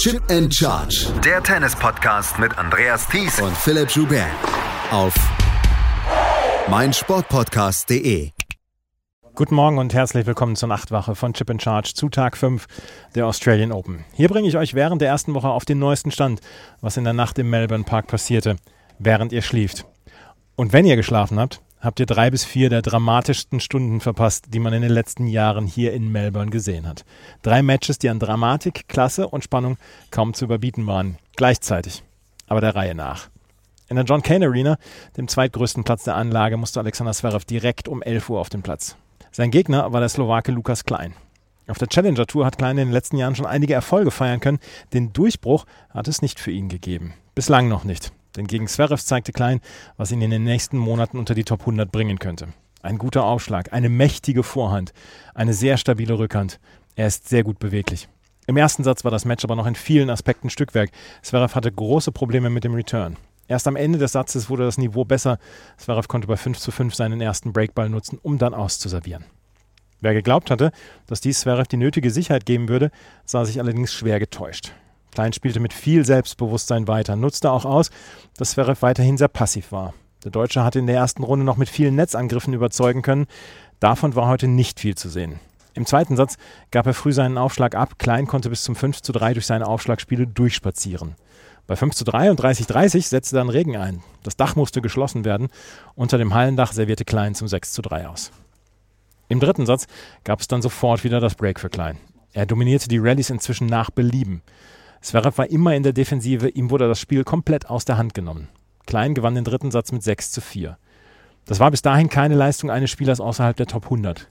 Chip and Charge. Der Tennis-Podcast mit Andreas Thies und Philipp Joubert. Auf meinsportpodcast.de. Guten Morgen und herzlich willkommen zur Nachtwache von Chip and Charge zu Tag 5 der Australian Open. Hier bringe ich euch während der ersten Woche auf den neuesten Stand, was in der Nacht im Melbourne Park passierte, während ihr schlieft. Und wenn ihr geschlafen habt, habt ihr drei bis vier der dramatischsten Stunden verpasst, die man in den letzten Jahren hier in Melbourne gesehen hat. Drei Matches, die an Dramatik, Klasse und Spannung kaum zu überbieten waren. Gleichzeitig, aber der Reihe nach. In der John Cain Arena, dem zweitgrößten Platz der Anlage, musste Alexander Zverev direkt um 11 Uhr auf den Platz. Sein Gegner war der Slowake Lukas Klein. Auf der Challenger Tour hat Klein in den letzten Jahren schon einige Erfolge feiern können. Den Durchbruch hat es nicht für ihn gegeben. Bislang noch nicht. Denn gegen Zverev zeigte Klein, was ihn in den nächsten Monaten unter die Top 100 bringen könnte. Ein guter Aufschlag, eine mächtige Vorhand, eine sehr stabile Rückhand. Er ist sehr gut beweglich. Im ersten Satz war das Match aber noch in vielen Aspekten Stückwerk. Zverev hatte große Probleme mit dem Return. Erst am Ende des Satzes wurde das Niveau besser. Zverev konnte bei 5 zu 5 seinen ersten Breakball nutzen, um dann auszuservieren. Wer geglaubt hatte, dass dies Zverev die nötige Sicherheit geben würde, sah sich allerdings schwer getäuscht. Klein spielte mit viel Selbstbewusstsein weiter, nutzte auch aus, dass Zverev weiterhin sehr passiv war. Der Deutsche hatte in der ersten Runde noch mit vielen Netzangriffen überzeugen können. Davon war heute nicht viel zu sehen. Im zweiten Satz gab er früh seinen Aufschlag ab. Klein konnte bis zum 5 zu 3 durch seine Aufschlagspiele durchspazieren. Bei 5 zu 3 und 30-30 setzte dann Regen ein. Das Dach musste geschlossen werden. Unter dem Hallendach servierte Klein zum 6 zu 3 aus. Im dritten Satz gab es dann sofort wieder das Break für Klein. Er dominierte die Rallyes inzwischen nach Belieben. Zverev war immer in der Defensive, ihm wurde das Spiel komplett aus der Hand genommen. Klein gewann den dritten Satz mit 6 zu 4. Das war bis dahin keine Leistung eines Spielers außerhalb der Top 100.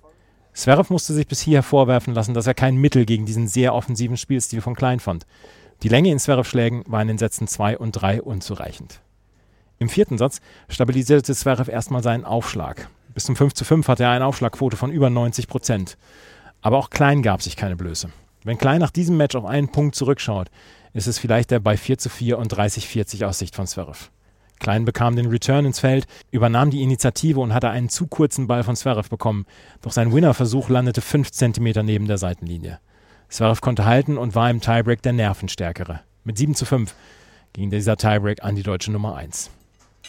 Zverev musste sich bis hierher vorwerfen lassen, dass er kein Mittel gegen diesen sehr offensiven Spielstil von Klein fand. Die Länge in Zverev-Schlägen war in den Sätzen 2 und 3 unzureichend. Im vierten Satz stabilisierte Zverev erstmal seinen Aufschlag. Bis zum 5 zu 5 hatte er eine Aufschlagquote von über 90 Prozent. Aber auch Klein gab sich keine Blöße. Wenn Klein nach diesem Match auf einen Punkt zurückschaut, ist es vielleicht der bei 4 zu 4 und 30-40 aus Sicht von Zverev. Klein bekam den Return ins Feld, übernahm die Initiative und hatte einen zu kurzen Ball von Zverev bekommen, doch sein Winnerversuch landete 5 cm neben der Seitenlinie. Zverev konnte halten und war im Tiebreak der Nervenstärkere. Mit 7 zu 5 ging dieser Tiebreak an die deutsche Nummer 1.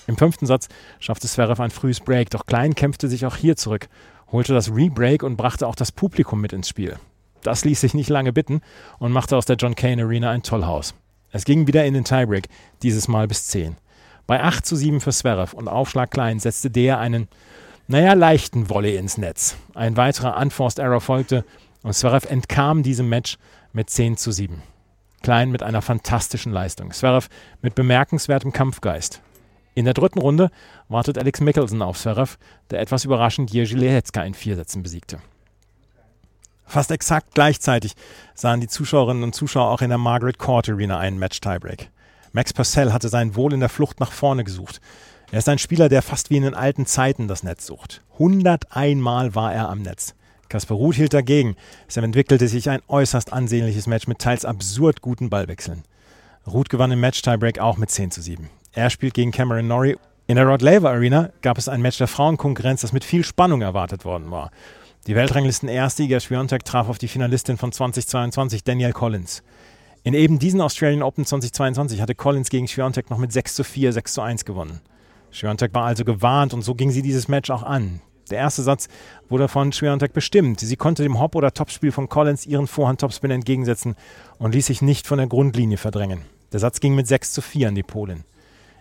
Im fünften Satz schaffte Zverev ein frühes Break, doch Klein kämpfte sich auch hier zurück, holte das Rebreak und brachte auch das Publikum mit ins Spiel. Das ließ sich nicht lange bitten und machte aus der John Cain Arena ein Tollhaus. Es ging wieder in den Tiebreak, dieses Mal bis 10. Bei 8 zu 7 für Zverev und Aufschlag Klein setzte der einen, naja, leichten Volley ins Netz. Ein weiterer Unforced Error folgte und Zverev entkam diesem Match mit 10 zu 7. Klein mit einer fantastischen Leistung. Zverev mit bemerkenswertem Kampfgeist. In der dritten Runde wartet Alex Mickelson auf Zverev, der etwas überraschend Jerzy Lehecka in vier Sätzen besiegte. Fast exakt gleichzeitig sahen die Zuschauerinnen und Zuschauer auch in der Margaret Court Arena einen Match-Tiebreak. Max Purcell hatte sein Wohl in der Flucht nach vorne gesucht. Er ist ein Spieler, der fast wie in den alten Zeiten das Netz sucht. 101 Mal war er am Netz. Kasper Ruth hielt dagegen. Es entwickelte sich ein äußerst ansehnliches Match mit teils absurd guten Ballwechseln. Ruth gewann im Match-Tiebreak auch mit 10 zu 7. Er spielt gegen Cameron Norrie. In der Rod Laver Arena gab es ein Match der Frauenkonkurrenz, das mit viel Spannung erwartet worden war. Die Weltranglisten-Erste Iga Swiatek traf auf die Finalistin von 2022, Danielle Collins. In eben diesen Australian Open 2022 hatte Collins gegen Swiatek noch mit 6 zu 4, 6 zu 1 gewonnen. Swiatek war also gewarnt und so ging sie dieses Match auch an. Der erste Satz wurde von Swiatek bestimmt. Sie konnte dem Hop- oder Topspiel von Collins ihren Vorhand-Topspin entgegensetzen und ließ sich nicht von der Grundlinie verdrängen. Der Satz ging mit 6 zu 4 an die Polin.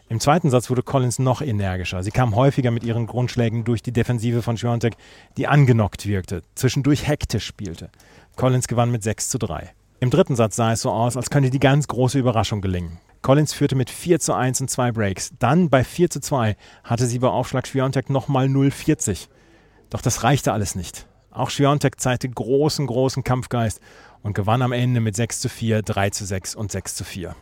Im zweiten Satz wurde Collins noch energischer. Sie kam häufiger mit ihren Grundschlägen durch die Defensive von Schwiontek, die angenockt wirkte, zwischendurch hektisch spielte. Collins gewann mit 6 zu 3. Im dritten Satz sah es so aus, als könnte die ganz große Überraschung gelingen. Collins führte mit 4 zu 1 und zwei Breaks. Dann bei 4 zu 2 hatte sie bei Aufschlag Schwiontek nochmal 0,40. Doch das reichte alles nicht. Auch Schwiontek zeigte großen, großen Kampfgeist und gewann am Ende mit 6 zu 4, 3 zu 6 und 6 zu 4.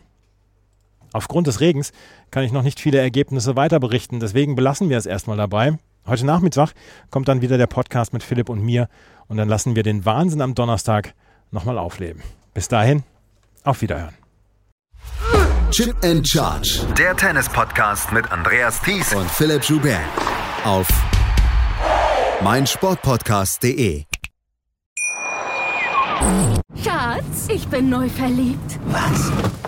Aufgrund des Regens kann ich noch nicht viele Ergebnisse weiter berichten, deswegen belassen wir es erstmal dabei. Heute Nachmittag kommt dann wieder der Podcast mit Philipp und mir und dann lassen wir den Wahnsinn am Donnerstag nochmal aufleben. Bis dahin, auf Wiederhören. Chip and Charge. Der Tennis-Podcast mit Andreas Thies und Philipp Joubert. Auf meinsportpodcast.de. Schatz, ich bin neu verliebt. Was?